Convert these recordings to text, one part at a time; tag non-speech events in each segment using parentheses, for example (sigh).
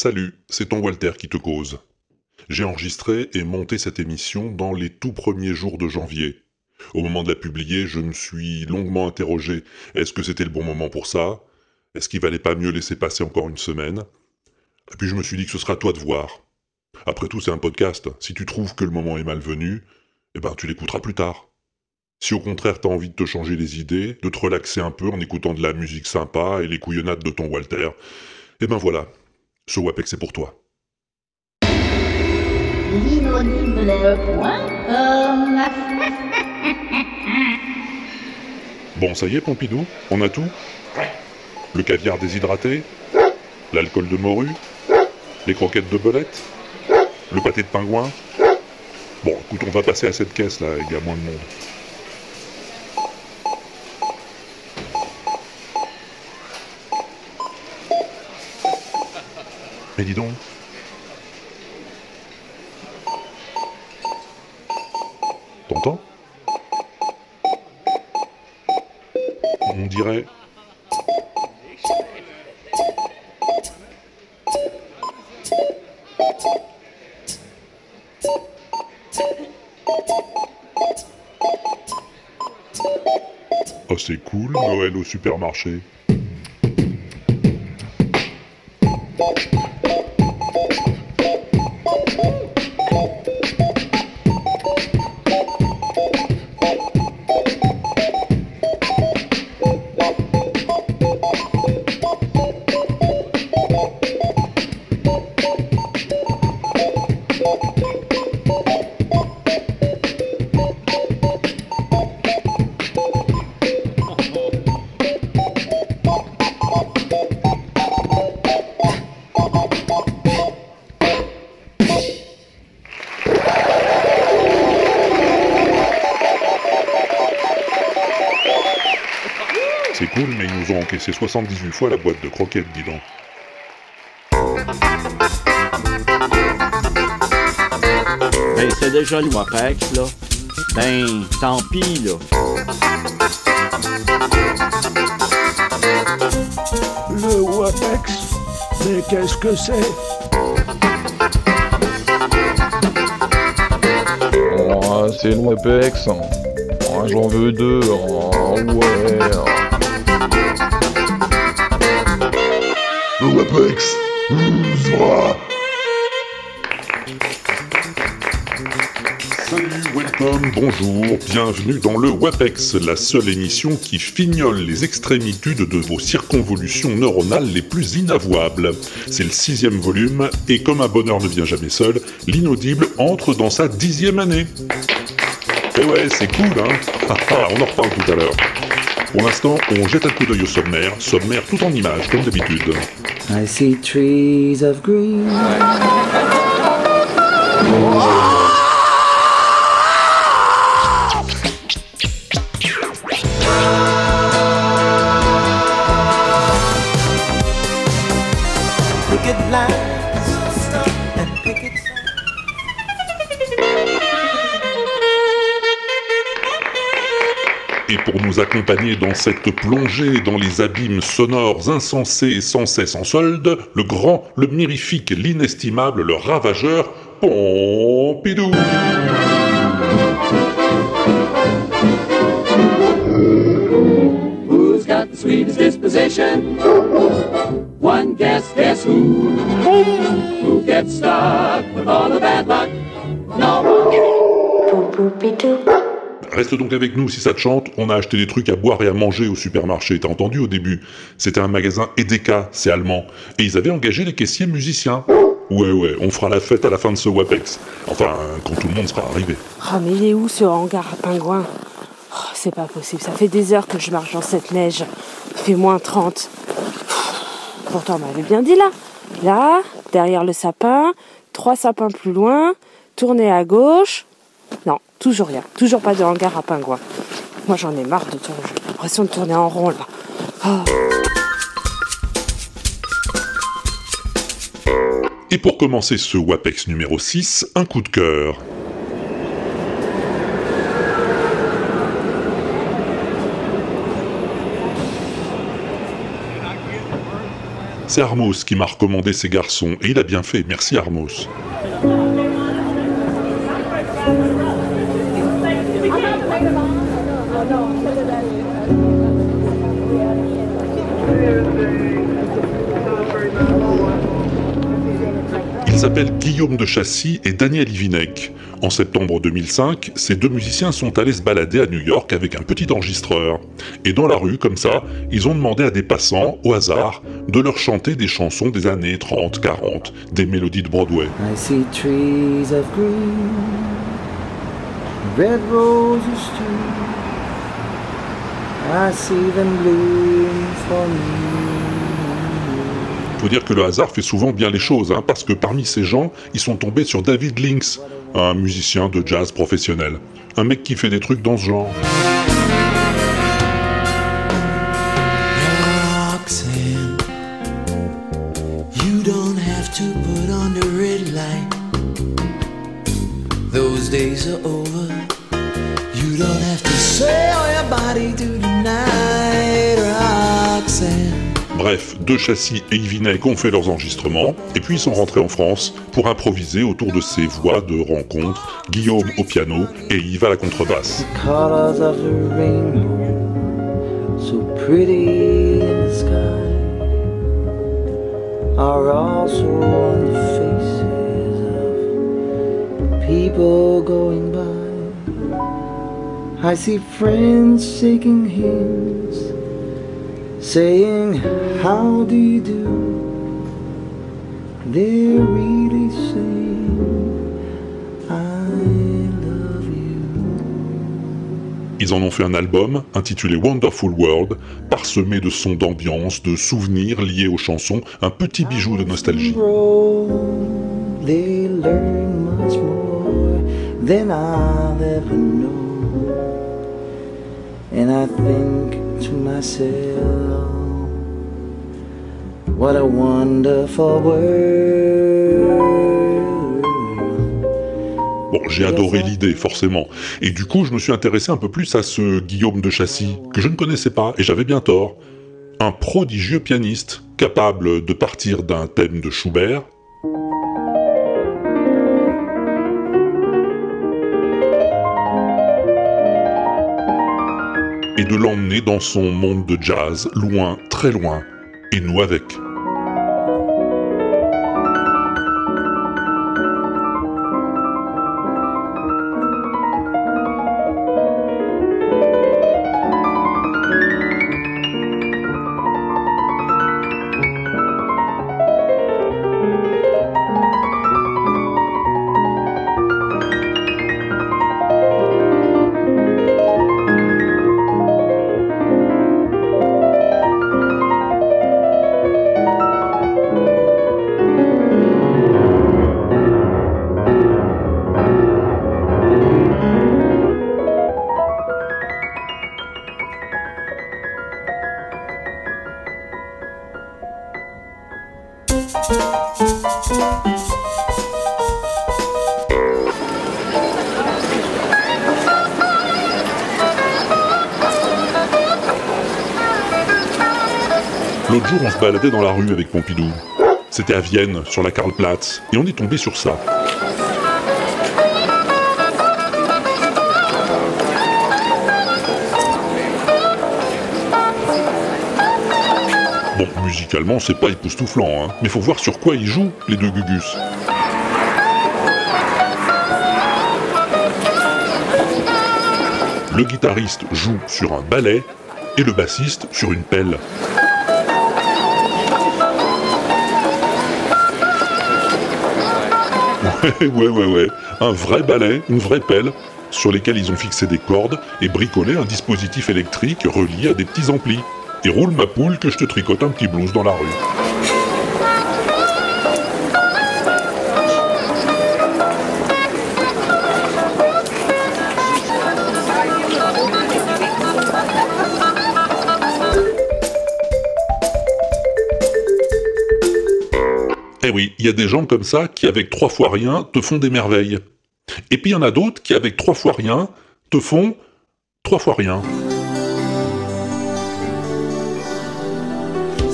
Salut, c'est ton Walter qui te cause. J'ai enregistré et monté cette émission dans les tout premiers jours de janvier. Au moment de la publier, je me suis longuement interrogé est-ce que c'était le bon moment pour ça? Est-ce qu'il valait pas mieux laisser passer encore une semaine? Et puis je me suis dit que ce sera à toi de voir. Après tout, c'est un podcast. Si tu trouves que le moment est malvenu, eh ben tu l'écouteras plus tard. Si au contraire t'as envie de te changer les idées, de te relaxer un peu en écoutant de la musique sympa et les couillonnades de ton Walter, eh ben voilà, ce WAPEX c'est pour toi. Bon, ça y est, Pompidou On a tout Le caviar déshydraté L'alcool de morue Les croquettes de belette Le pâté de pingouin Bon, écoute, on va passer à cette caisse là, il y a moins de monde. Mais dis donc. T'entends? On dirait. Oh, c'est cool, Noël au supermarché. Nous ont encaissé 78 fois la boîte de croquettes, dis donc. Ben, c'est déjà le WAPEX, là. Ben, tant pis, là. Le WAPEX Mais qu'est-ce que c'est? Oh, c'est le WAPEX. Oh, J'en veux deux. Oh, ouais. Salut, welcome, bonjour, bienvenue dans le WAPEX, la seule émission qui fignole les extrémitudes de vos circonvolutions neuronales les plus inavouables. C'est le sixième volume, et comme un bonheur ne vient jamais seul, l'inaudible entre dans sa dixième année. Et ouais, c'est cool, hein (laughs) On en reparle tout à l'heure. Pour l'instant, on jette un coup d'œil au sommaire, sommaire tout en images, comme d'habitude. I see trees of green. Nous accompagner dans cette plongée dans les abîmes sonores insensés et sans cesse en solde, le grand, le mirifique, l'inestimable, le ravageur, Pompidou Who's got the sweetest disposition? One guess, guess who? Who gets stuck with all the bad luck? No one. Reste donc avec nous si ça te chante, on a acheté des trucs à boire et à manger au supermarché, t'as entendu au début C'était un magasin Edeka, c'est allemand, et ils avaient engagé des caissiers musiciens. Ouais ouais, on fera la fête à la fin de ce WAPEX. Enfin, quand tout le monde sera arrivé. Oh, mais il est où ce hangar à pingouins? Oh, C'est pas possible, ça fait des heures que je marche dans cette neige. Il fait moins 30. Pourtant, on m'avait bien dit là. Là, derrière le sapin, trois sapins plus loin, tourner à gauche. Non, toujours rien. Toujours pas de hangar à pingouins. Moi, j'en ai marre de tourner. J'ai l'impression de tourner en rond là. Oh. Et pour commencer ce WAPEX numéro 6, un coup de cœur. C'est Armos qui m'a recommandé ces garçons, et il a bien fait, merci Armos. Ils s'appellent Guillaume de Chassis et Daniel Ivinec. En septembre 2005, ces deux musiciens sont allés se balader à New York avec un petit enregistreur. Et dans la rue, comme ça, ils ont demandé à des passants, au hasard, de leur chanter des chansons des années 30, 40, des mélodies de Broadway. I see trees of green, red. I see them for me. Faut dire que le hasard fait souvent bien les choses, hein, parce que parmi ces gens, ils sont tombés sur David Lynx, un musicien de jazz professionnel. Un mec qui fait des trucs dans ce genre. Bref, deux châssis et Ivinec ont fait leurs enregistrements, et puis ils sont rentrés en France pour improviser autour de ces voix de rencontre, Guillaume au piano et Yves à la contrebasse. People going by. I see friends shaking hands, saying, How do you do? They're really saying, I love you. Ils en ont fait un album intitulé Wonderful World, parsemé de sons d'ambiance, de souvenirs liés aux chansons, un petit bijou de nostalgie. roll, they learn much more than I'll ever know. And I think to myself, what a wonderful world. Bon, j'ai adoré l'idée, forcément. Et du coup, je me suis intéressé un peu plus à ce Guillaume de Châssis, que je ne connaissais pas, et j'avais bien tort. Un prodigieux pianiste, capable de partir d'un thème de Schubert, et de l'emmener dans son monde de jazz, loin, très loin, et nous avec. L'autre jour, on se baladait dans la rue avec Pompidou. C'était à Vienne, sur la Karlplatz, et on est tombé sur ça. Musicalement, c'est pas époustouflant, hein, mais faut voir sur quoi ils jouent, les deux Gugus. Le guitariste joue sur un balai et le bassiste sur une pelle. Ouais, ouais, ouais, ouais. Un vrai balai, une vraie pelle, sur lesquels ils ont fixé des cordes et bricolé un dispositif électrique relié à des petits amplis. Et roule ma poule que je te tricote un petit blues dans la rue. Eh oui, il y a des gens comme ça qui, avec trois fois rien, te font des merveilles. Et puis il y en a d'autres qui, avec trois fois rien, te font trois fois rien.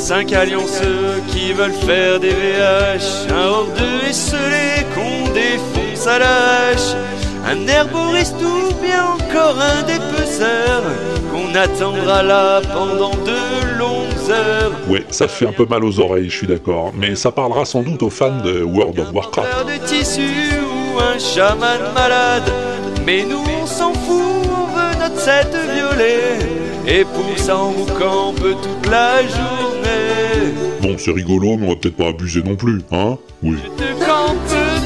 Cinq allianceux qui veulent faire des VH, un hors de esselés qu'on défonce à la hache. Un herboriste ou bien encore un dépeceur qu'on attendra là pendant de longues heures. Ouais, ça fait un peu mal aux oreilles, je suis d'accord, mais ça parlera sans doute aux fans de World of Warcraft. Faire de tissu ou un chaman malade. Mais nous on s'en fout, on veut notre set violet. Et pour ça on vous campe toute la journée. Bon, c'est rigolo, mais on va peut-être pas abuser non plus, hein? Oui. Je te campe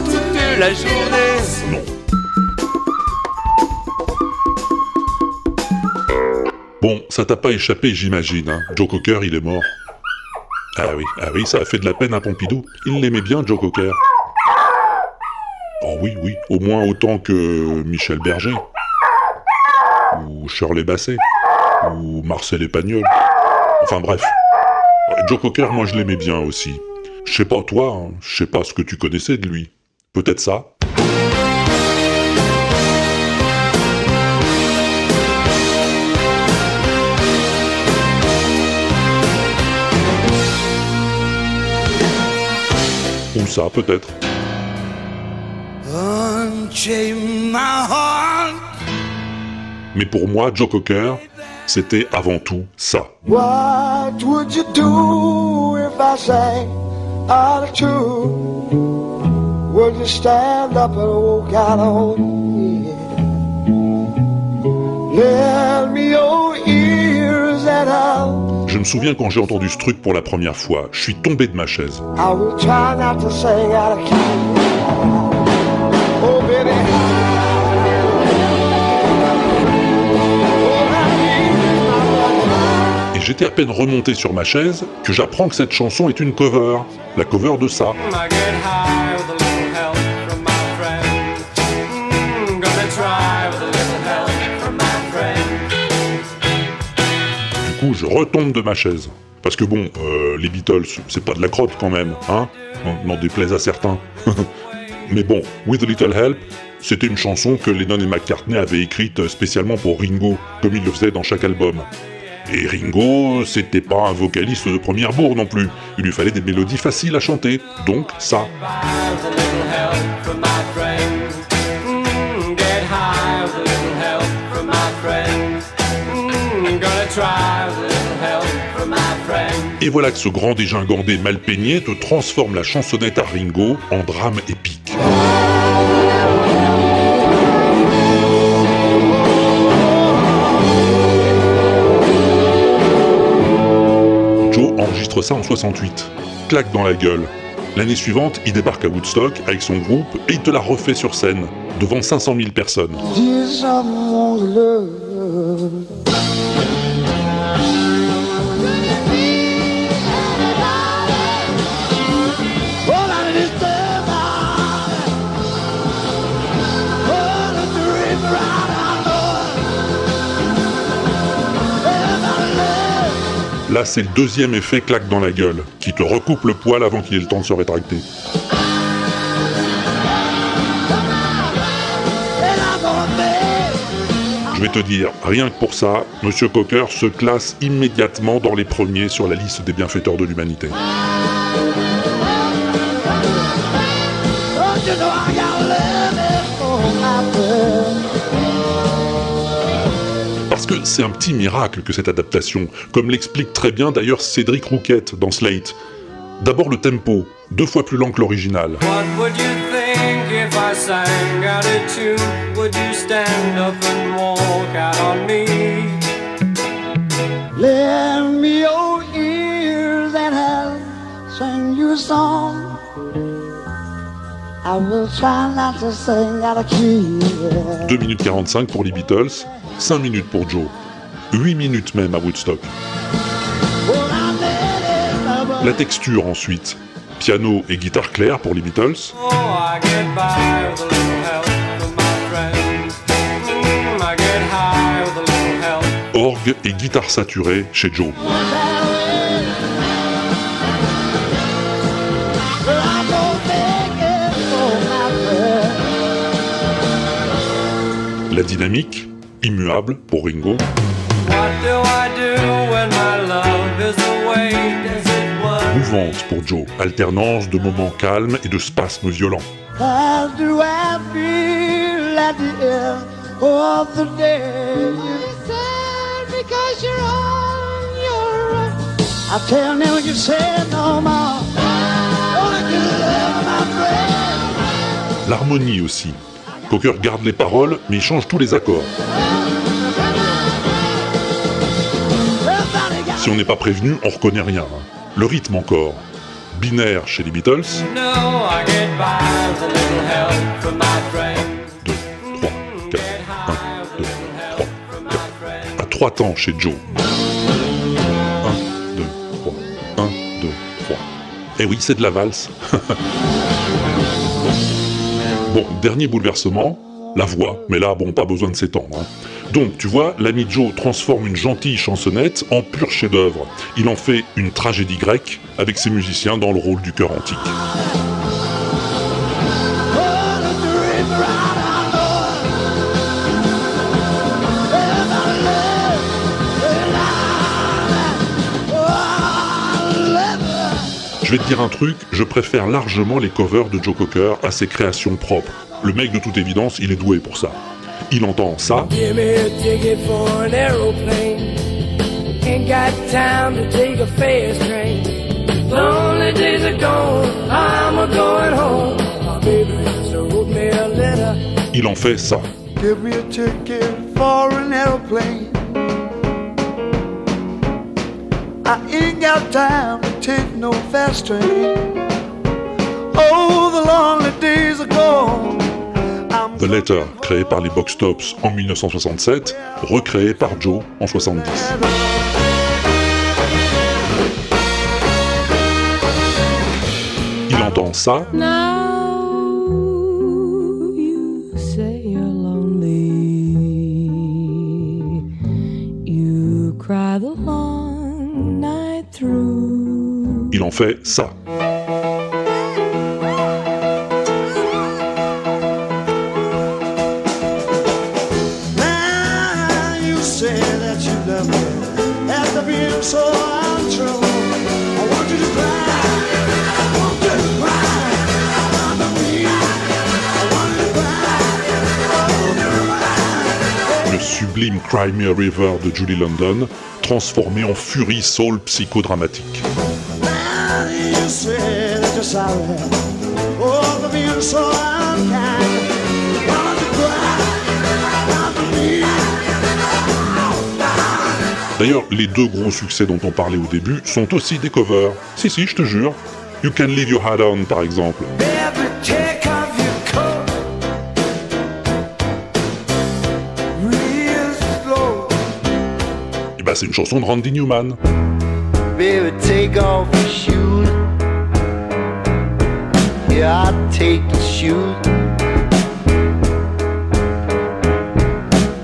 toute la journée. Non. Bon, ça t'a pas échappé, j'imagine, hein? Joe Cocker, il est mort. Ah oui, ah oui, ça a fait de la peine à Pompidou. Il l'aimait bien, Joe Cocker. Oh oui, oui, au moins autant que Michel Berger. Ou Shirley Basset. Ou Marcel Espagnol. Enfin bref. Joe Cocker, moi je l'aimais bien aussi. Je sais pas toi, hein, je sais pas ce que tu connaissais de lui. Peut-être ça Ou ça, peut-être. Mais pour moi, Joe Cocker, c'était avant tout ça. What would you do if I sang out of tune? Would you stand up and walk out on me? Lend me your ears and I'll, Je me souviens quand j'ai entendu ce truc pour la première fois, je suis tombé de ma chaise. I will try not to sing out of key. J'étais à peine remonté sur ma chaise que j'apprends que cette chanson est une cover. La cover de ça. Mm, friend. Du coup, je retombe de ma chaise. Parce que bon, euh, les Beatles, c'est pas de la crotte quand même, hein N'en déplaise à certains. (laughs) Mais bon, With a Little Help, c'était une chanson que Lennon et McCartney avaient écrite spécialement pour Ringo, comme ils le faisaient dans chaque album. Et Ringo, c'était pas un vocaliste de première bourre non plus. Il lui fallait des mélodies faciles à chanter. Donc ça. Et voilà que ce grand dégingandé mal peigné te transforme la chansonnette à Ringo en drame épique. Enregistre ça en 68. Claque dans la gueule. L'année suivante, il débarque à Woodstock avec son groupe et il te la refait sur scène, devant 500 000 personnes. C'est le deuxième effet claque dans la gueule, qui te recoupe le poil avant qu'il ait le temps de se rétracter. Je vais te dire, rien que pour ça, Monsieur Cocker se classe immédiatement dans les premiers sur la liste des bienfaiteurs de l'humanité. Parce que c'est un petit miracle que cette adaptation, comme l'explique très bien d'ailleurs Cédric Rouquette dans Slate. D'abord le tempo, deux fois plus lent que l'original. What would you think if I sang out of tune? Would you stand up and walk out on me? Lend me your ears and I'll sing you a song. 2 minutes 45 pour les Beatles, 5 minutes pour Joe, 8 minutes même à Woodstock. La texture ensuite, piano et guitare claire pour les Beatles, Oh. Mm, orgue et guitare saturée chez Joe. La dynamique, immuable pour Ringo, émouvante pour Joe, alternance de moments calmes et de spasmes violents. L'harmonie aussi. Cocker garde les paroles, mais il change tous les accords. Si on n'est pas prévenu, on reconnaît rien. Le rythme encore. Binaire chez les Beatles. 2, 3, 4, 1, 2, 3, 4. À trois temps chez Joe. 1, 2, 3, 1, 2, 3. Eh oui, c'est de la valse. (laughs) Bon, dernier bouleversement, la voix. Mais là, bon, pas besoin de s'étendre. hein. Donc, tu vois, l'ami Joe transforme une gentille chansonnette en pur chef-d'œuvre. Il en fait une tragédie grecque avec ses musiciens dans le rôle du chœur antique. Je vais te dire un truc, je préfère largement les covers de Joe Cocker à ses créations propres. Le mec, de toute évidence, il est doué pour ça. Il entend ça, il en fait ça. Give me a ticket for an aeroplane. I ain't got time to take no fast train. Oh, the lonely days are gone. I'm The Letter, créé par les Box Tops en 1967, recréé par Joe en 70. Il entend ça, to cry. Le sublime Cry Me a River de Julie London, transformé en furie soul psychodramatique. You sorry. Oh, for being so unkind. I want you to cry. I want me. D'ailleurs, les deux gros succès dont on parlait au début sont aussi des covers. Si, si, je te jure. You Can Leave Your Head On, par exemple. Et bah, c'est une chanson de Randy Newman. Baby, take off your I'll take.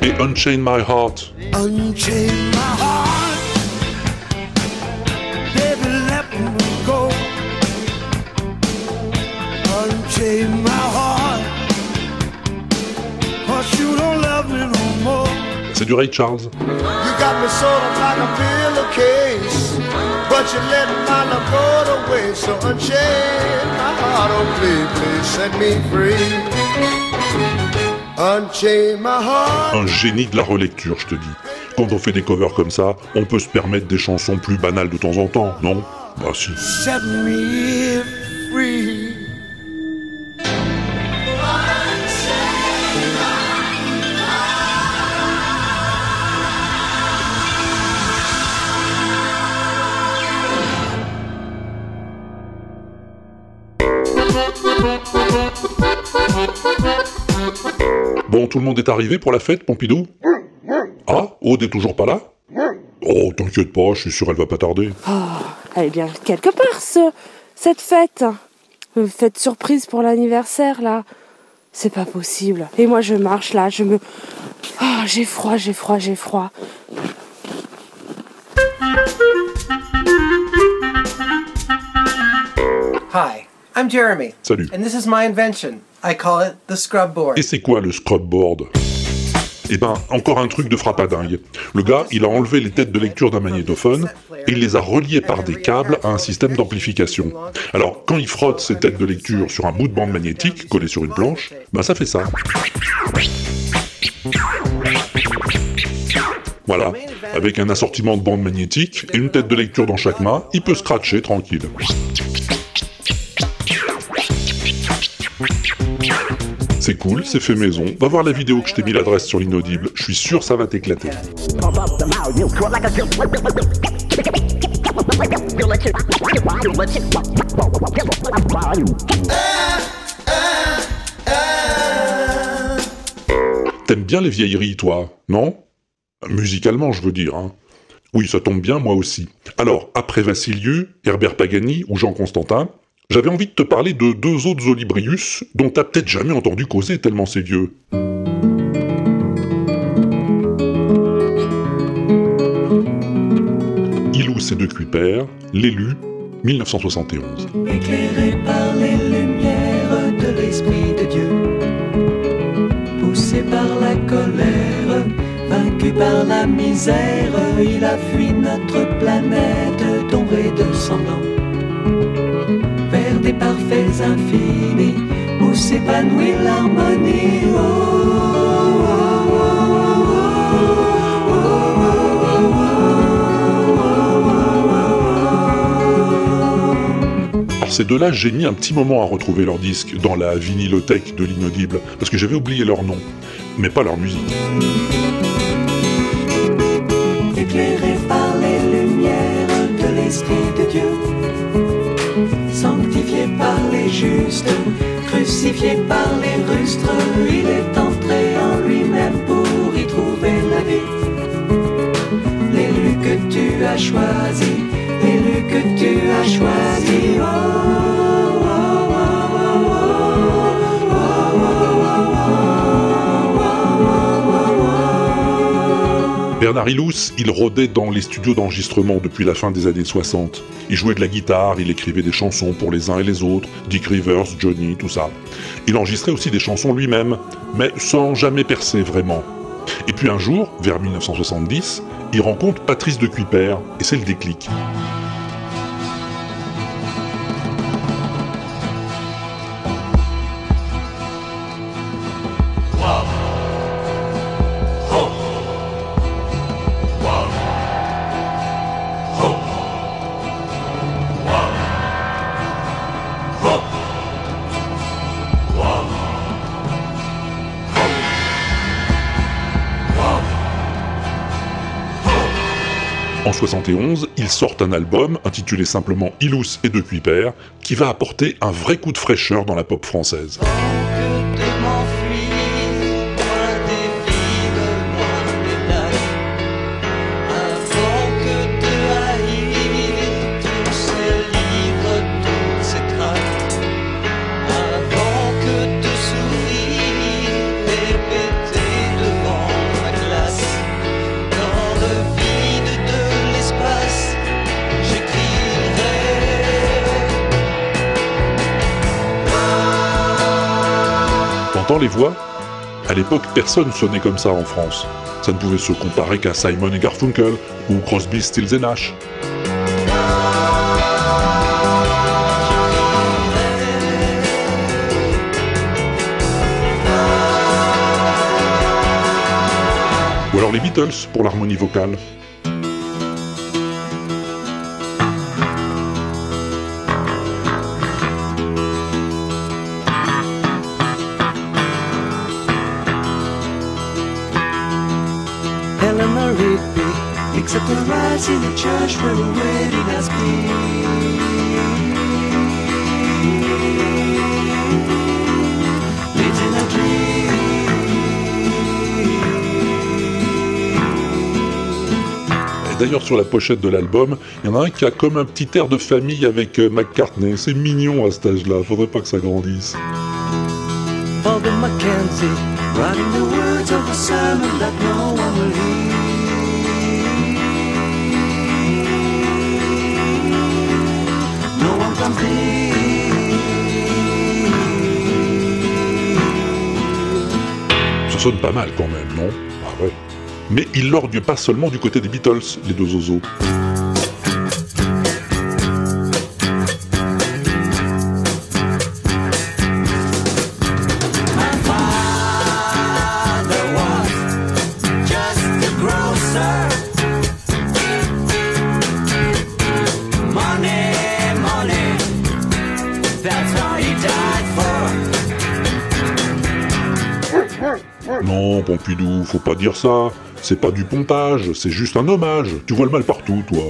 Et Unchain My Heart. Unchain my heart. Baby, let me go. Unchain my heart. Cause you don't love me no more. C'est du Ray Charles. You got me sort of like a pillowcase. But you let my love go to waste. So unchain my heart. Oh, please, please set me free. Unchain my heart. Un génie de la relecture, je te dis. Quand on fait des covers comme ça, on peut se permettre des chansons plus banales de temps en temps, non? Bah si. Set me free. Tout le monde est arrivé pour la fête, Pompidou Ah, Aude est toujours pas là Oh, t'inquiète pas, je suis sûr elle va pas tarder. Elle est bien quelque part, ce, cette fête. Une fête surprise pour l'anniversaire, là. C'est pas possible. Et moi, je marche là, je me. Ah, j'ai froid, j'ai froid, j'ai froid. Hi, I'm Jeremy, Salut. and this is my invention. I call it the scrub board. Et c'est quoi le scrub board? Et ben, encore un truc de frappadingue. Le gars, il a enlevé les têtes de lecture d'un magnétophone et il les a reliées par des câbles à un système d'amplification. Alors, quand il frotte ces têtes de lecture sur un bout de bande magnétique collé sur une planche, ben ça fait ça. Voilà, avec un assortiment de bandes magnétiques et une tête de lecture dans chaque main, il peut scratcher tranquille. C'est cool, c'est fait maison. Va voir la vidéo que je t'ai mis l'adresse sur l'inaudible. Je suis sûr ça va t'éclater. T'aimes bien les vieilleries, toi, non? Musicalement, je veux dire. Hein. Oui, ça tombe bien, moi aussi. Alors, après Vassilieu, Herbert Pagani ou Jean Constantin, j'avais envie de te parler de deux autres Olibrius dont t'as peut-être jamais entendu causer tellement c'est vieux. Ilous et de Kuiper, l'élu, 1971. éclairé par les lumières de l'Esprit de Dieu, poussé par la colère, vaincu par la misère, il a fui notre planète et de sanglant, des parfaits infinis où s'épanouit l'harmonie. Oh, oh, oh, oh, ces deux-là, j'ai mis un petit moment à retrouver leur disque dans la vinylothèque de l'inaudible, parce que j'avais oublié leur nom, mais pas leur musique. éclairé par les lumières de l'Esprit crucifié par les rustres, il est entré en lui-même pour y trouver la vie. L'élu que tu as choisi, l'élu que tu as choisi. oh, Ilous, il rôdait dans les studios d'enregistrement depuis la fin des années 60. Il jouait de la guitare, il écrivait des chansons pour les uns et les autres, Dick Rivers, Johnny, tout ça. Il enregistrait aussi des chansons lui-même, mais sans jamais percer vraiment. Et puis un jour, vers 1970, il rencontre Patrice de Kuiper, et c'est le déclic. 71, ils sortent un album intitulé simplement Ilous et de Kuiper, qui va apporter un vrai coup de fraîcheur dans la pop française. Voix À l'époque, personne sonnait comme ça en France. Ça ne pouvait se comparer qu'à Simon et Garfunkel ou Crosby, Stills et Nash. Ou alors les Beatles pour l'harmonie vocale. Except the in the church where a D'ailleurs, sur la pochette de l'album, il y en a un qui a comme un petit air de famille avec euh, McCartney. C'est mignon à cet âge-là, faudrait pas que ça grandisse. Father Mackenzie Writing the words of a sermon that no one will hear Ça sonne pas mal quand même, non? Ouais. Mais ils lorgnent pas seulement du côté des Beatles, les deux oiseaux. Non, Pompidou, faut pas dire ça. C'est pas du pompage, c'est juste un hommage. Tu vois le mal partout, toi.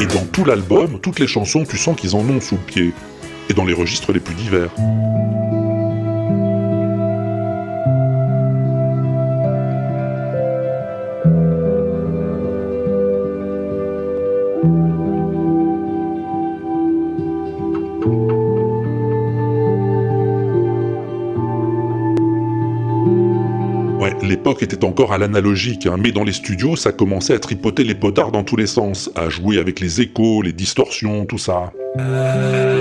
Et dans tout l'album, toutes les chansons, tu sens qu'ils en ont sous le pied. Et dans les registres les plus divers. L'époque était encore à l'analogique, hein, mais dans les studios, ça commençait à tripoter les potards dans tous les sens, à jouer avec les échos, les distorsions, tout ça. Bon,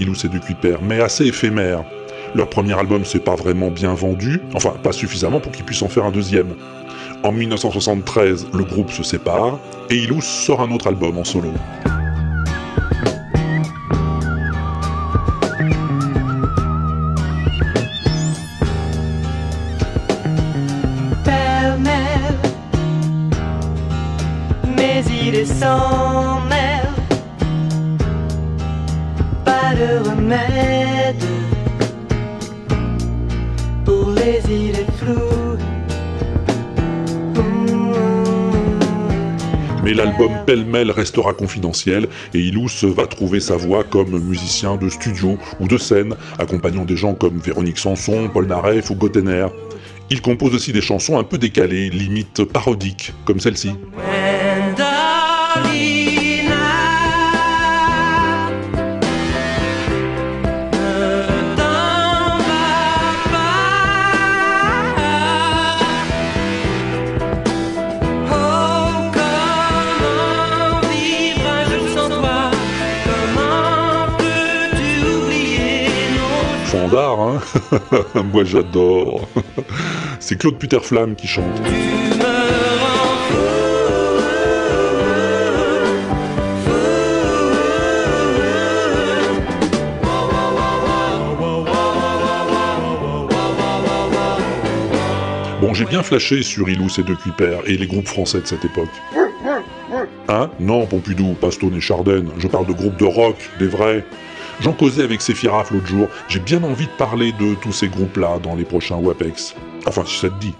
Ilous et de Kuiper, mais assez éphémère. Leur premier album s'est pas vraiment bien vendu, enfin pas suffisamment pour qu'ils puissent en faire un deuxième. En 1973, le groupe se sépare et Ilous sort un autre album en solo. De remède pour les idées floues. Mais l'album pêle-mêle restera confidentiel et Ilous va trouver sa voie comme musicien de studio ou de scène, accompagnant des gens comme Véronique Sanson, Paul Naref ou Gottener. Il compose aussi des chansons un peu décalées, limite parodiques, comme celle-ci. Hein (laughs) Moi j'adore. (laughs) C'est Claude Puterflamme qui chante. Bon, j'ai bien flashé sur Ilous et De Kuiper et les groupes français de cette époque. Hein? Non, Pompidou, Pastone et Chardin, je parle de groupes de rock, des vrais. J'en causais avec Séphiraf l'autre jour, j'ai bien envie de parler de tous ces groupes-là dans les prochains WAPEX. Enfin, si ça te dit.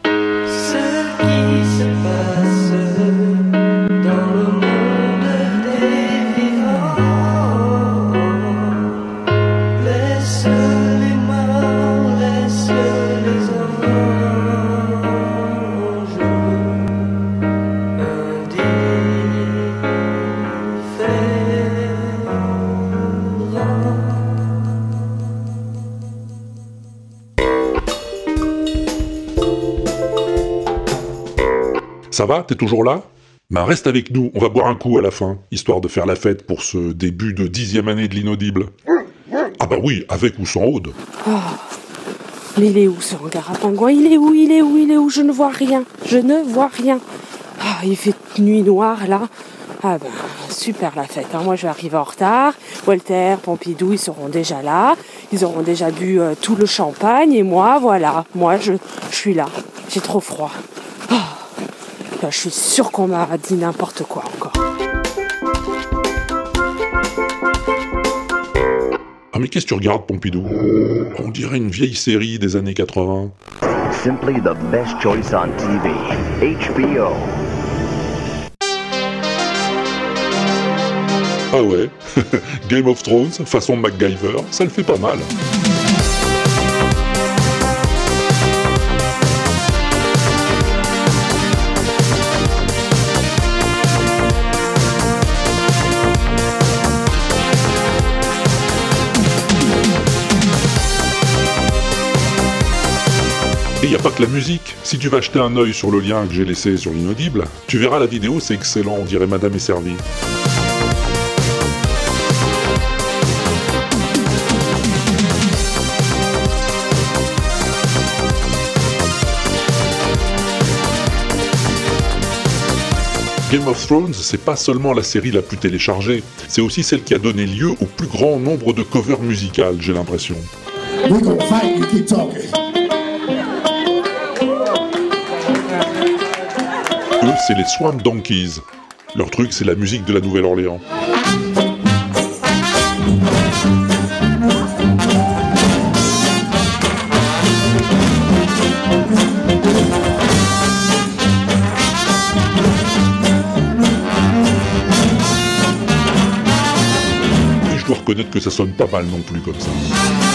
Ça va? T'es toujours là? Ben reste avec nous, on va boire un coup à la fin, histoire de faire la fête pour ce début de dixième année de l'inaudible. Ah bah oui, avec ou sans Aude. Oh. Mais il est où ce hangar à pingouin Il est où Il est où Il est où? Je ne vois rien. Je ne vois rien. Ah, il fait nuit noire là. Ah ben, super la fête. hein. Moi, je vais arriver en retard. Walter, Pompidou, ils seront déjà là. Ils auront déjà bu euh, tout le champagne. Et moi, voilà. Moi, je, je suis là. J'ai trop froid. Je suis sûre qu'on m'a dit n'importe quoi encore. Ah mais qu'est-ce que tu regardes, Pompidou? On dirait une vieille série des années 80. Simply the best choice on TV. HBO. Ah ouais (laughs) Game of Thrones, façon MacGyver, ça le fait pas mal. Et il n'y a pas que la musique. Si tu vas jeter un œil sur le lien que j'ai laissé sur l'inaudible, tu verras la vidéo, c'est excellent, on dirait Madame est servie. Game of Thrones, c'est pas seulement la série la plus téléchargée, c'est aussi celle qui a donné lieu au plus grand nombre de covers musicales, j'ai l'impression. C'est les Swamp Donkeys. Leur truc, c'est la musique de la Nouvelle-Orléans. Et je dois reconnaître que ça sonne pas mal non plus comme ça.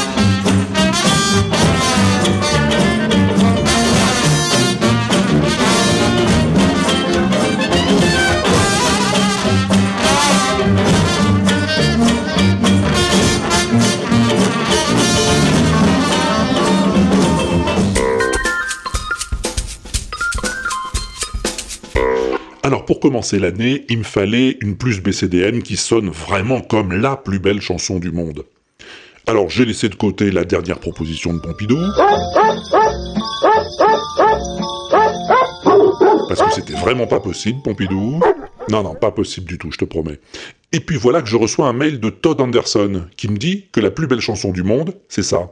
Pour commencer l'année, il me fallait une plus BCDM qui sonne vraiment comme la plus belle chanson du monde. Alors j'ai laissé de côté la dernière proposition de Pompidou, parce que c'était vraiment pas possible, Pompidou. Non, non, pas possible du tout, je te promets. Et puis voilà que je reçois un mail de Todd Anderson qui me dit que la plus belle chanson du monde, c'est ça.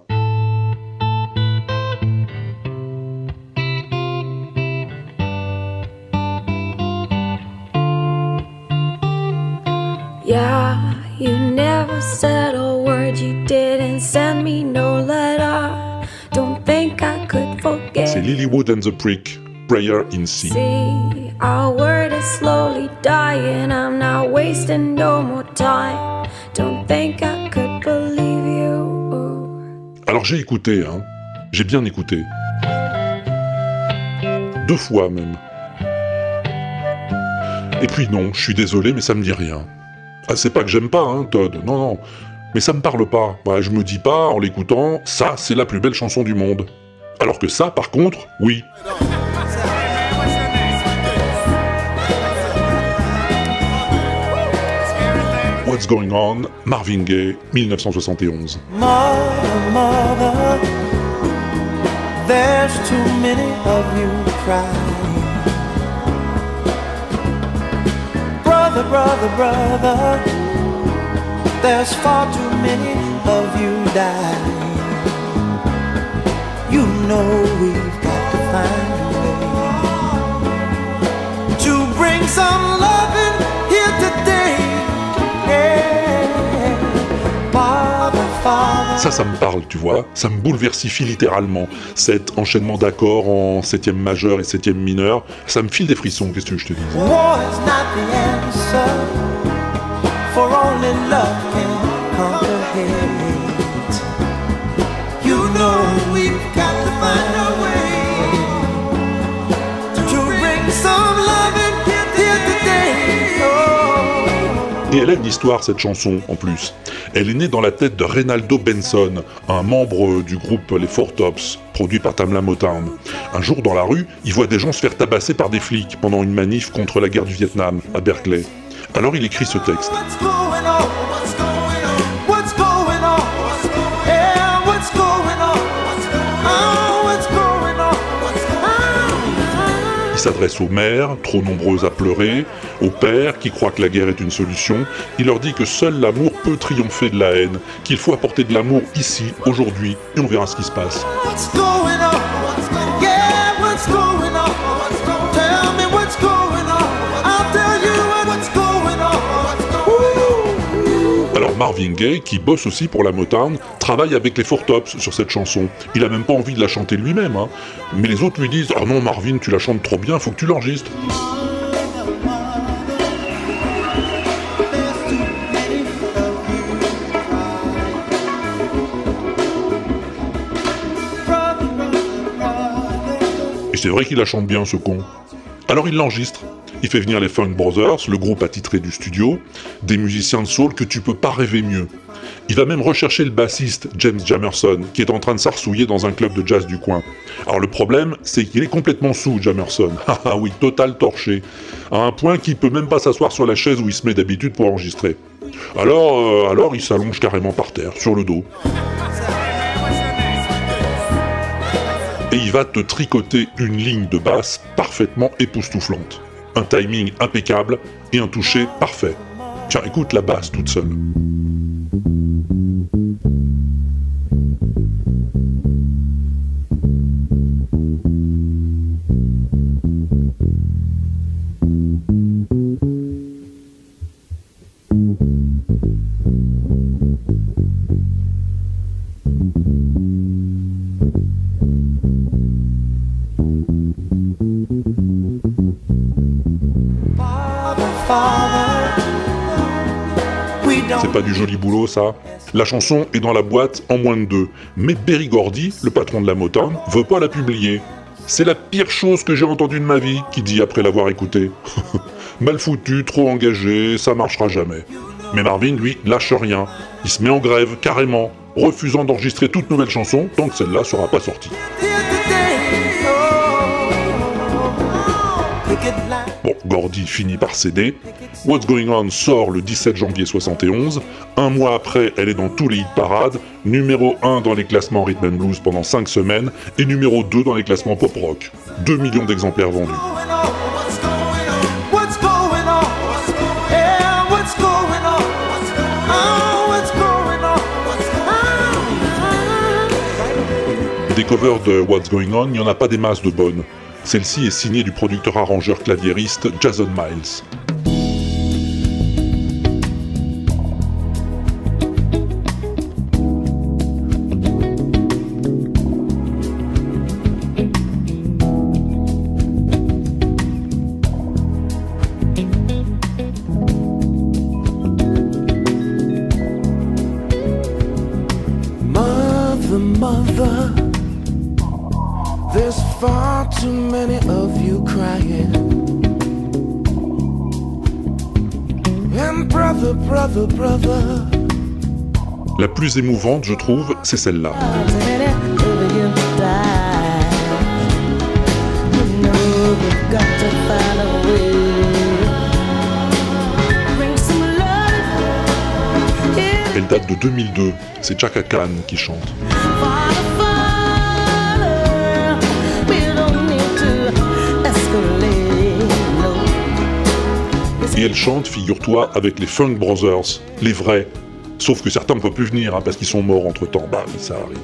Yeah, you never said a word, you didn't send me no letter. Don't think I could forget. C'est Lilywood and the Prick, Prayer in C. See, our word is slowly dying. I'm not wasting no more time. Don't think I could believe you. Alors j'ai écouté, hein. J'ai bien écouté. Deux fois même. Et puis non, je suis désolé, mais ça me dit rien. Ah, c'est pas que j'aime pas, hein, Todd, non, non. Mais ça me parle pas. Ouais, je me dis pas, en l'écoutant, ça, c'est la plus belle chanson du monde. Alors que ça, par contre, oui. What's Going On, Marvin Gaye, 1971. Mother, there's too many of you. Brother, brother, there's far too many of you dying. You know we've got to find a way to bring some Ça, ça me parle, tu vois. Ça me bouleversifie littéralement. Cet enchaînement d'accords en septième majeur et septième mineur, ça me file des frissons, qu'est-ce que je te dis? Elle a une histoire, cette chanson, en plus. Elle est née dans la tête de Reynaldo Benson, un membre du groupe Les Four Tops, produit par Tamla Motown. Un jour, dans la rue, il voit des gens se faire tabasser par des flics pendant une manif contre la guerre du Vietnam, à Berkeley. Alors il écrit ce texte. S'adresse aux mères, trop nombreuses à pleurer, aux pères qui croient que la guerre est une solution. Il leur dit que seul l'amour peut triompher de la haine, qu'il faut apporter de l'amour ici, aujourd'hui, et on verra ce qui se passe. Marvin Gaye, qui bosse aussi pour la Motown, travaille avec les Four Tops sur cette chanson. Il a même pas envie de la chanter lui-même, hein. mais les autres lui disent « Ah non Marvin, tu la chantes trop bien, faut que tu l'enregistres ». Et c'est vrai qu'il la chante bien, ce con. Alors il l'enregistre. Il fait venir les Funk Brothers, le groupe attitré du studio, des musiciens de soul que tu peux pas rêver mieux. Il va même rechercher le bassiste James Jamerson, qui est en train de s'arsouiller dans un club de jazz du coin. Alors le problème, c'est qu'il est complètement sous, Jamerson. (laughs) Ah ah oui, total torché. À un point qu'il peut même pas s'asseoir sur la chaise où il se met d'habitude pour enregistrer. Alors, euh, alors il s'allonge carrément par terre, sur le dos. Et il va te tricoter une ligne de basse parfaitement époustouflante. Un timing impeccable et un toucher parfait. Tiens, écoute la basse toute seule. Pas du joli boulot ça La chanson est dans la boîte en moins de deux. Mais Berry Gordy, le patron de la Motown, veut pas la publier. C'est la pire chose que j'ai entendue de ma vie, qui dit après l'avoir écouté. (laughs) Mal foutu, trop engagé, ça marchera jamais. Mais Marvin, lui, lâche rien. Il se met en grève, carrément, refusant d'enregistrer toute nouvelle chanson tant que celle-là sera pas sortie. Gordy finit par céder. What's Going On sort le 17 janvier 71. Un mois après, elle est dans tous les hit parades, numéro 1 dans les classements rhythm and blues pendant 5 semaines et numéro 2 dans les classements pop rock. 2 millions d'exemplaires vendus. Oh? Des covers de What's Going On, il n'y en a pas des masses de bonnes. Celle-ci est signée du producteur-arrangeur claviériste Jason Miles. La plus émouvante, je trouve, c'est celle-là. Elle date de 2002. C'est Chaka Khan qui chante. Elle chante, figure-toi, avec les Funk Brothers, les vrais. Sauf que certains ne peuvent plus venir hein, parce qu'ils sont morts entre temps. Bah ça arrive.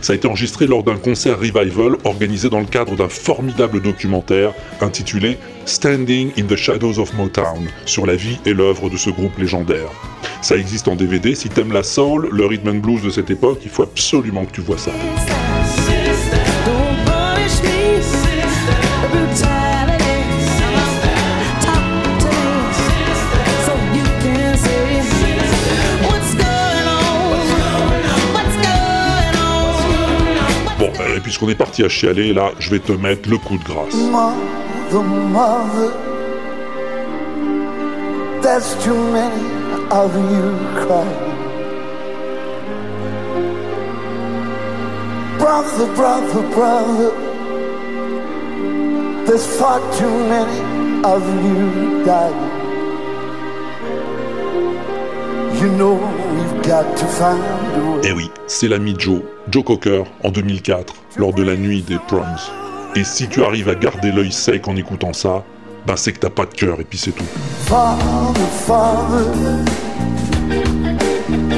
Ça a été enregistré lors d'un concert revival organisé dans le cadre d'un formidable documentaire intitulé Standing in the Shadows of Motown sur la vie et l'œuvre de ce groupe légendaire. Ça existe en DVD. Si t'aimes la soul, le rhythm and blues de cette époque, il faut absolument que tu vois ça. Puisqu'on est parti à chialer, là, je vais te mettre le coup de grâce. mother, mother, there's too many of you crying. Brother, brother, brother, there's far too many of you dying. You know we've got to find a way. Eh oui, c'est l'ami Joe, Joe Cocker, en 2004, lors de la nuit des proms. Et si tu arrives à garder l'œil sec en écoutant ça, ben c'est que t'as pas de cœur et puis c'est tout. Father, Father,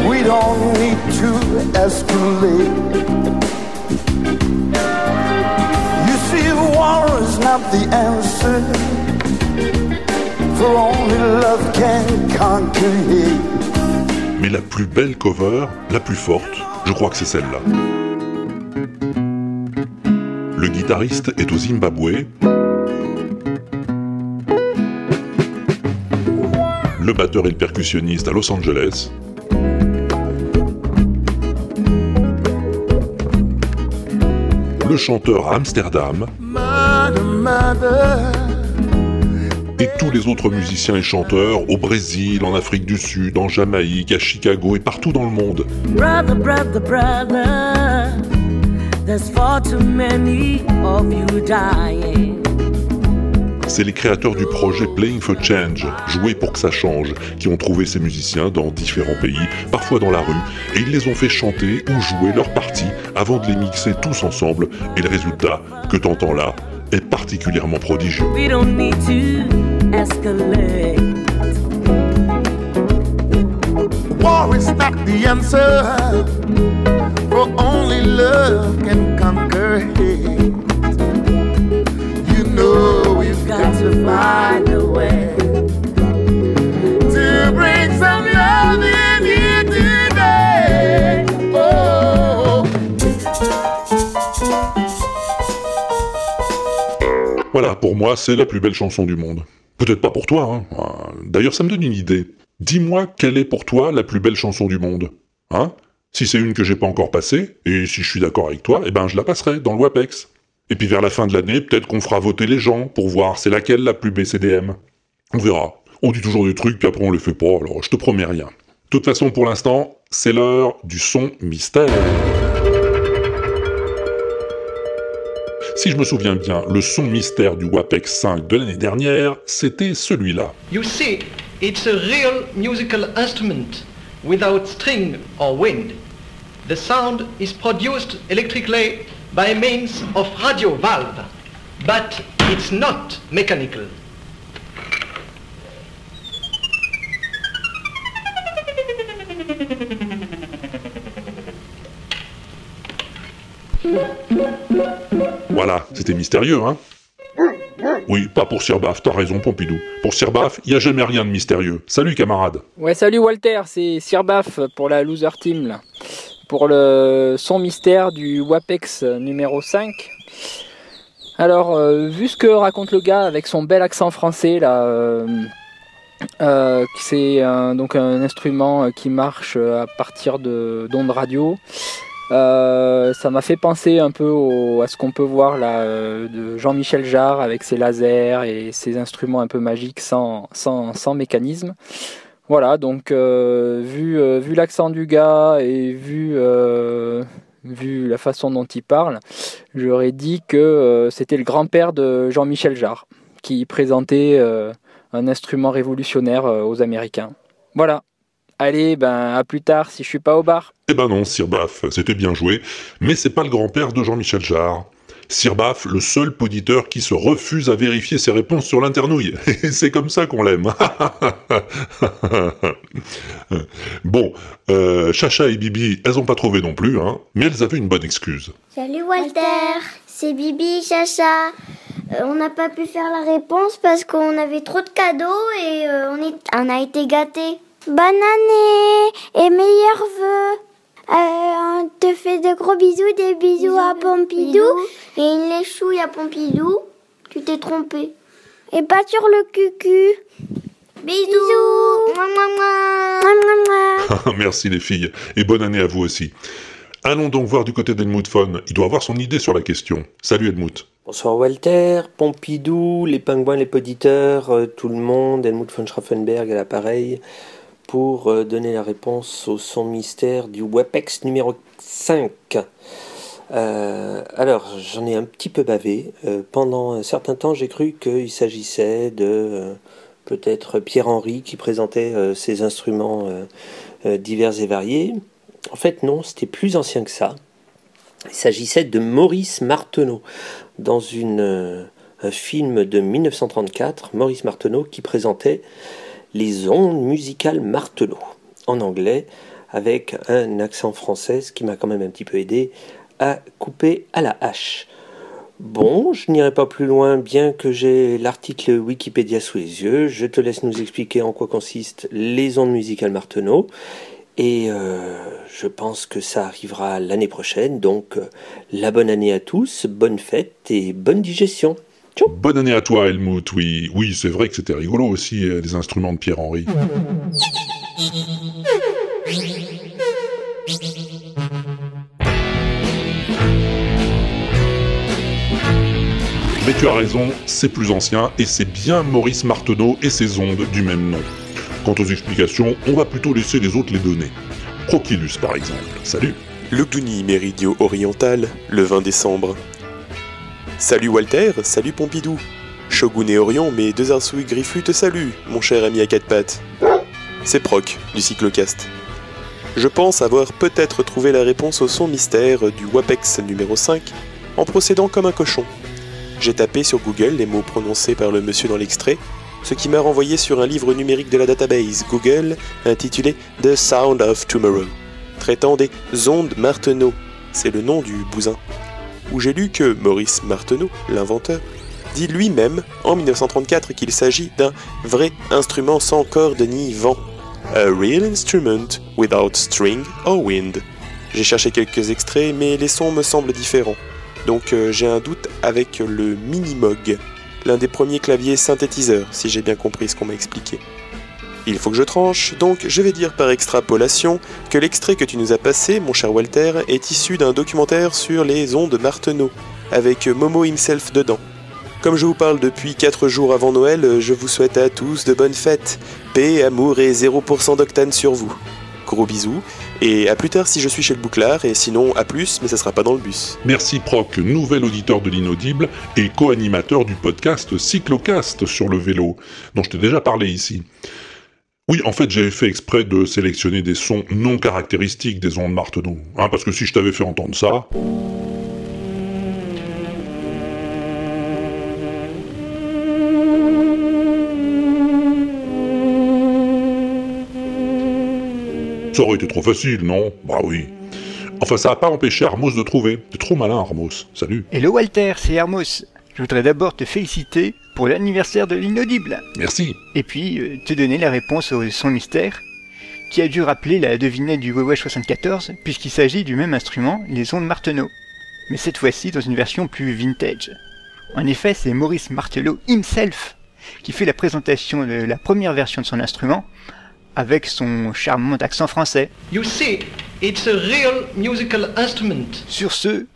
we don't need to escalate. You see, war is not the answer, for only love can conquer hate. Mais la plus belle cover, la plus forte, je crois que c'est celle-là. Guitariste est au Zimbabwe. Le batteur et le percussionniste à Los Angeles. Le chanteur à Amsterdam. Et tous les autres musiciens et chanteurs au Brésil, en Afrique du Sud, en Jamaïque, à Chicago et partout dans le monde. C'est les créateurs du projet Playing for Change, Jouer pour que ça change, qui ont trouvé ces musiciens dans différents pays, parfois dans la rue, et ils les ont fait chanter ou jouer leurs parties avant de les mixer tous ensemble, et le résultat, que t'entends là, est particulièrement prodigieux. We don't need to escalate. War is not the answer, for only love can conquer hate. You know we've got to find a way to bring some love in here today. Oh. Voilà, pour moi, c'est la plus belle chanson du monde. Peut-être pas pour toi, hein. D'ailleurs, ça me donne une idée. Dis-moi quelle est pour toi la plus belle chanson du monde. Hein? Si c'est une que j'ai pas encore passée, et si je suis d'accord avec toi, eh ben je la passerai dans le WAPEX. Et puis vers la fin de l'année, peut-être qu'on fera voter les gens pour voir c'est laquelle la plus BCDM. On verra. On dit toujours des trucs, puis après on les fait pas, alors je te promets rien. De toute façon, pour l'instant, c'est l'heure du son mystère. Si je me souviens bien, le son mystère du WAPEX 5 de l'année dernière, c'était celui-là. You see, it's a real musical instrument without string or wind. The sound is produced electrically by means of radio valve, but it's not mechanical. Voilà, c'était mystérieux, hein Oui, pas pour Sirbaf, t'as raison, Pompidou. Pour Sirbaf, y a jamais rien de mystérieux. Salut, camarade Ouais, salut Walter, c'est Sirbaf pour la Loser Team. Pour le son mystère du WAPEX numéro 5. Alors, euh, vu ce que raconte le gars avec son bel accent français, là, euh, euh, c'est un- donc un instrument qui marche à partir de d'ondes radio. Euh, ça m'a fait penser un peu au- à ce qu'on peut voir là euh, de Jean-Michel Jarre avec ses lasers et ses instruments un peu magiques sans, sans, sans mécanisme. Voilà, donc euh, vu, euh, vu l'accent du gars et vu, vu la façon dont il parle, j'aurais dit que c'était le grand-père de Jean-Michel Jarre qui présentait un instrument révolutionnaire aux Américains. Voilà. Allez, ben à plus tard si je suis pas au bar. Eh ben non, Sirbaf, c'était bien joué, mais c'est pas le grand-père de Jean-Michel Jarre. Sirbaf, le seul poditeur qui se refuse à vérifier ses réponses sur l'internouille. (laughs) Et c'est comme ça qu'on l'aime. (laughs) bon, euh, Chacha et Bibi, elles ont pas trouvé non plus, hein, mais elles avaient une bonne excuse. Salut Walter, c'est Bibi, Chacha. Euh, on n'a pas pu faire la réponse parce qu'on avait trop de cadeaux et euh, on, est, on a été gâtés. Bonne année et meilleurs vœux. Euh, on te fait de gros bisous, des bisous à Pompidou et une léchouille à Pompidou. Tu t'es trompé. Et pas sur le cucu. Bisous. Mouah, mouah, mouah. Mouah, mouah, mouah. Merci les filles, et bonne année à vous aussi. Allons donc voir du côté d'Helmut Fon, il doit avoir son idée sur la question. Salut Helmut. Bonsoir Walter, Pompidou, les pingouins, les poditeurs, euh, tout le monde, Helmut von Schraffenberg à l'appareil, pour euh, donner la réponse au son mystère du WAPEX numéro 5. Euh, alors, j'en ai un petit peu bavé. Euh, pendant un certain temps, j'ai cru qu'il s'agissait de peut-être Pierre-Henri qui présentait ses instruments divers et variés. En fait, non, c'était plus ancien que ça. Il s'agissait de Maurice Marteneau dans un film de 1934, Maurice Marteneau qui présentait les ondes musicales Marteneau en anglais avec un accent français ce qui m'a quand même un petit peu aidé à couper à la hache. Bon, je n'irai pas plus loin, bien que j'ai l'article Wikipédia sous les yeux. Je te laisse nous expliquer en quoi consistent les ondes musicales Marteneau. Et euh, je pense que ça arrivera l'année prochaine. Donc, euh, la bonne année à tous, bonne fête et bonne digestion. Bonne année à toi Helmut, oui. Oui, c'est vrai que c'était rigolo aussi, euh, les instruments de Pierre-Henri. Mais Tu as raison, c'est plus ancien et c'est bien Maurice Marteneau et ses ondes du même nom. Quant aux explications, on va plutôt laisser les autres les donner. Proquilus par exemple. Salut Lugduni Méridio Oriental, le 20 décembre. Salut Walter, salut Pompidou. Shogun et Orion, mes deux arsouilles griffus te saluent, mon cher ami à quatre pattes. C'est Proc, du Cyclocast. Je pense avoir peut-être trouvé la réponse au son mystère du WAPEX numéro 5 en procédant comme un cochon. J'ai tapé sur Google les mots prononcés par le monsieur dans l'extrait, ce qui m'a renvoyé sur un livre numérique de la database Google intitulé The Sound of Tomorrow, traitant des ondes Marteneau, c'est le nom du bousin, où j'ai lu que Maurice Marteneau, l'inventeur, dit lui-même en 1934 qu'il s'agit d'un vrai instrument sans corde ni vent. A real instrument without string or wind. J'ai cherché quelques extraits, mais les sons me semblent différents. Donc euh, j'ai un doute avec le Minimog, l'un des premiers claviers synthétiseurs, si j'ai bien compris ce qu'on m'a expliqué. Il faut que je tranche, donc je vais dire par extrapolation que l'extrait que tu nous as passé, mon cher Walter, est issu d'un documentaire sur les ondes Marteneau, avec Momo himself dedans. Comme je vous parle depuis 4 jours avant Noël, je vous souhaite à tous de bonnes fêtes. Paix, amour et 0% d'octane sur vous. Gros bisous, et à plus tard si je suis chez le bouclard, et sinon à plus, mais ça sera pas dans le bus. Merci Proc, nouvel auditeur de l'inaudible et co-animateur du podcast Cyclocast sur le vélo, dont je t'ai déjà parlé ici. Oui, en fait, j'avais fait exprès de sélectionner des sons non caractéristiques des ondes Marteneau, hein, parce que si je t'avais fait entendre ça... Ça aurait été trop facile, non? Bah oui. Enfin, ça n'a pas empêché Armos de trouver. T'es trop malin, Armos. Salut. Hello Walter, c'est Hermos. Je voudrais d'abord te féliciter pour l'anniversaire de l'inaudible. Merci. Et puis euh, te donner la réponse au son mystère, qui a dû rappeler la devinette du Wewesh 74, puisqu'il s'agit du même instrument, les ondes Marteneau. Mais cette fois-ci dans une version plus vintage. En effet, c'est Maurice Martelot himself qui fait la présentation de la première version de son instrument, avec son charmant accent français. You see, it's a real musical instrument. Sur ce,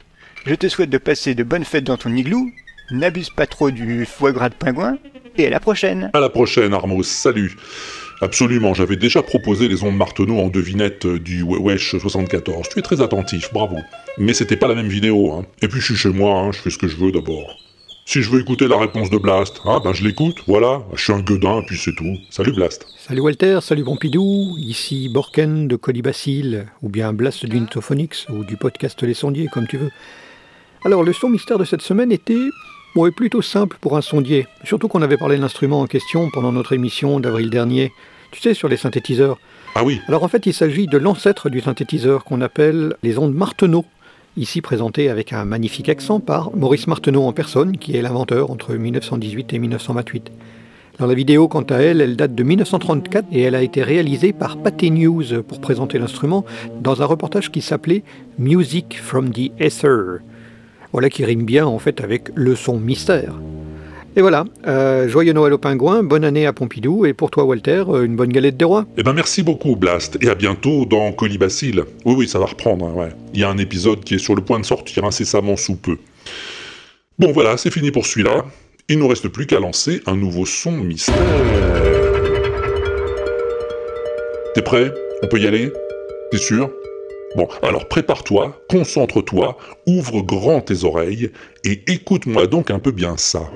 je te souhaite de passer de bonnes fêtes dans ton igloo, n'abuse pas trop du foie gras de pingouin, et à la prochaine À la prochaine, Armos. Salut. Absolument, j'avais déjà proposé les ondes Marteneau en devinette du Wesh 74. Tu es très attentif, bravo. Mais c'était pas la même vidéo, hein. Et puis je suis chez moi, hein, je fais ce que je veux d'abord. Si je veux écouter la réponse de Blast, hein, ben je l'écoute, voilà. Je suis un gueudin, puis c'est tout. Salut Blast. Salut Walter, salut Pompidou, ici Borken de Colibacille, ou bien Blast du Nitophonix, ou du podcast Les Sondiers, comme tu veux. Alors, le son mystère de cette semaine était bon, est plutôt simple pour un sondier, surtout qu'on avait parlé de l'instrument en question pendant notre émission d'avril dernier, tu sais, sur les synthétiseurs. Ah oui Alors en fait, il s'agit de l'ancêtre du synthétiseur qu'on appelle les ondes Marteneau, ici présenté avec un magnifique accent par Maurice Marteneau en personne, qui est l'inventeur entre 1918 et 1928. Alors la vidéo, quant à elle, elle date de 1934 et elle a été réalisée par Pathé News pour présenter l'instrument dans un reportage qui s'appelait Music from the Ether. Voilà qui rime bien en fait avec le son mystère. Et voilà, euh, joyeux Noël aux pingouins, bonne année à Pompidou, et pour toi Walter, euh, une bonne galette des rois. Eh ben merci beaucoup Blast, et à bientôt dans Colibacille. Oui oui, ça va reprendre, hein. Il y a un épisode qui est sur le point de sortir incessamment sous peu. Bon voilà, c'est fini pour celui-là. Il nous reste plus qu'à lancer un nouveau son mystère. T'es prêt? On peut y aller? T'es sûr? Bon, alors prépare-toi, concentre-toi, ouvre grand tes oreilles et écoute-moi donc un peu bien ça.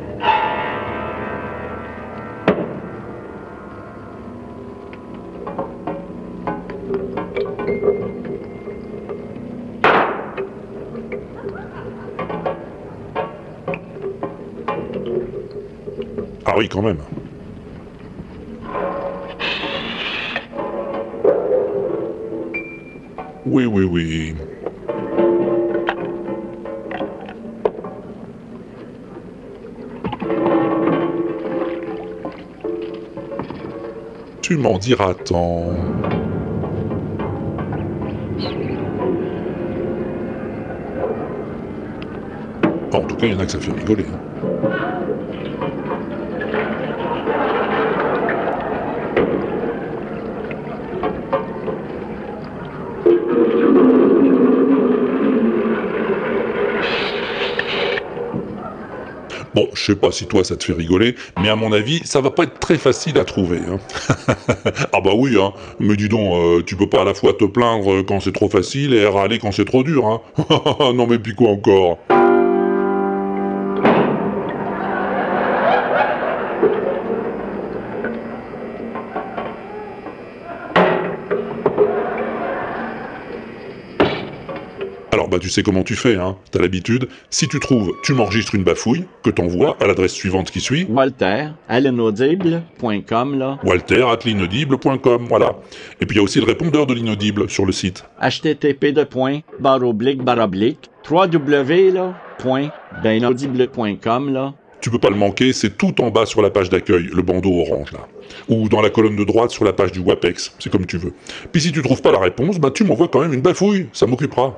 Ah oui, quand même. Oui, oui, oui. Tu m'en diras tant. En tout cas, il y en a que ça fait rigoler. hein. Bon, je sais pas si toi ça te fait rigoler, mais à mon avis, ça va pas être très facile à trouver. Hein. (laughs) ah bah oui, hein. Mais dis donc, euh, tu peux pas à la fois te plaindre quand c'est trop facile et râler quand c'est trop dur, hein. (laughs) non mais puis quoi encore? Bah tu sais comment tu fais, hein, t'as l'habitude. Si tu trouves, tu m'enregistres une bafouille, que t'envoies à l'adresse suivante qui suit. Walter, à l'inaudible.com, là. Walter at l'inaudible.com, voilà. Et puis il y a aussi le répondeur de l'inaudible sur le site. http de point, barre oblique, barre oblique, 3w, là, point, d'inaudible.com, là. Tu peux pas le manquer, c'est tout en bas sur la page d'accueil, le bandeau orange là. Ou dans la colonne de droite sur la page du WAPEX, c'est comme tu veux. Puis si tu trouves pas la réponse, bah tu m'envoies quand même une bafouille, ça m'occupera.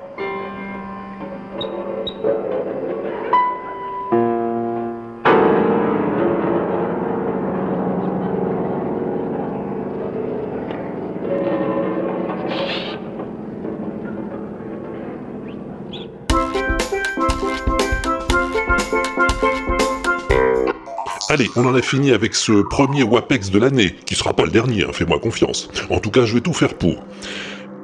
On en a fini avec ce premier WAPEX de l'année, qui sera pas le dernier, hein, fais-moi confiance. En tout cas, je vais tout faire pour.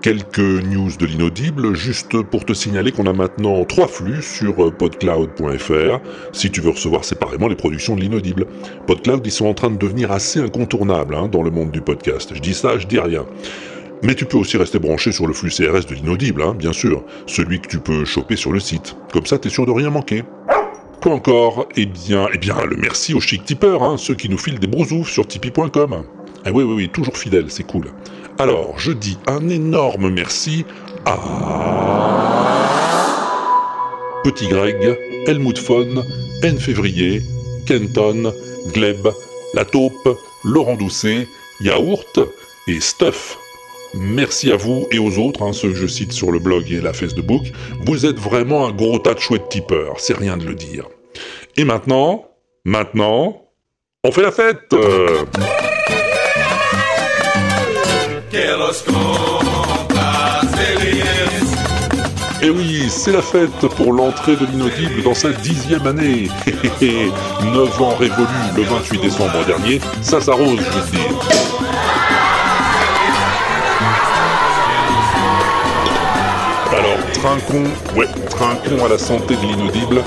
Quelques news de l'inaudible, juste pour te signaler qu'on a maintenant trois flux sur euh, podcloud.fr, si tu veux recevoir séparément les productions de l'inaudible. Podcloud, ils sont en train de devenir assez incontournables hein, dans le monde du podcast. Je dis ça, je dis rien. Mais tu peux aussi rester branché sur le flux CRS de l'inaudible, hein, bien sûr, celui que tu peux choper sur le site. Comme ça, t'es sûr de rien manquer. Quoi encore Eh bien, eh bien, le merci aux chic tipeurs, hein, ceux qui nous filent des brousoufs sur tipeee.com. Ah oui, oui, oui, toujours fidèle, c'est cool. Alors, je dis un énorme merci à... Petit Greg, Helmut Fon, N Février, Kenton, Gleb, La Taupe, Laurent Doucet, Yaourt et Stuff. Merci à vous et aux autres, hein, ceux que je cite sur le blog et la Facebook. Vous êtes vraiment un gros tas de chouettes tipeurs, c'est rien de le dire. Et maintenant, maintenant, on fait la fête euh. Et Eh oui, c'est la fête pour l'entrée de l'inaudible dans sa dixième année. (laughs) Neuf ans révolus le 28 décembre dernier, ça s'arrose, je veux dire. Trinquons, ouais, trinquons à la santé de l'inaudible.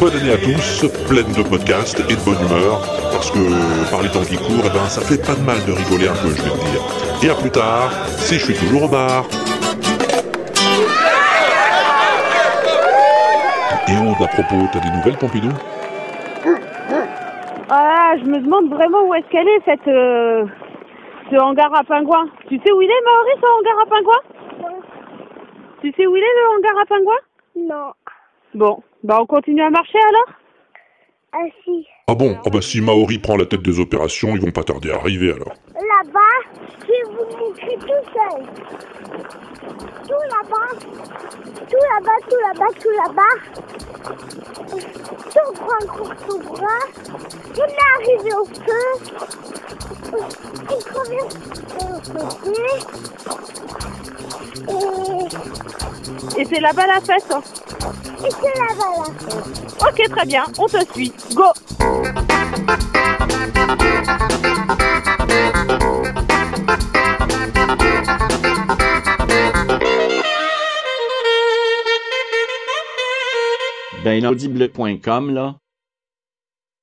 Bonne année à tous, pleine de podcasts et de bonne humeur, parce que par les temps qui courent, eh ben, ça fait pas de mal de rigoler un peu, je vais te dire. Et à plus tard, si je suis toujours au bar. Et on, à propos, t'as des nouvelles, Pompidou? Ah, je me demande vraiment où est-ce qu'elle est, cette, euh, ce hangar à pingouins. Tu sais où il est, Maurice, ce hangar à pingouins? Tu sais où il est, le hangar à pingouins? Non. Bon, bah on continue à marcher alors? Ah si. Ah bon? Ah bah si Maori prend la tête des opérations, ils vont pas tarder à arriver alors. Là-bas, je vous montrer tout seul. Tout là-bas. Tout là-bas, tout là-bas, tout là-bas. Tout grand court tout bras. On est arrivé au feu. Il traverse le côté. Et c'est là-bas la fête hein Et, et c'est là-bas la fête. Ok, très bien, on te suit. Go d'inaudible.com, là.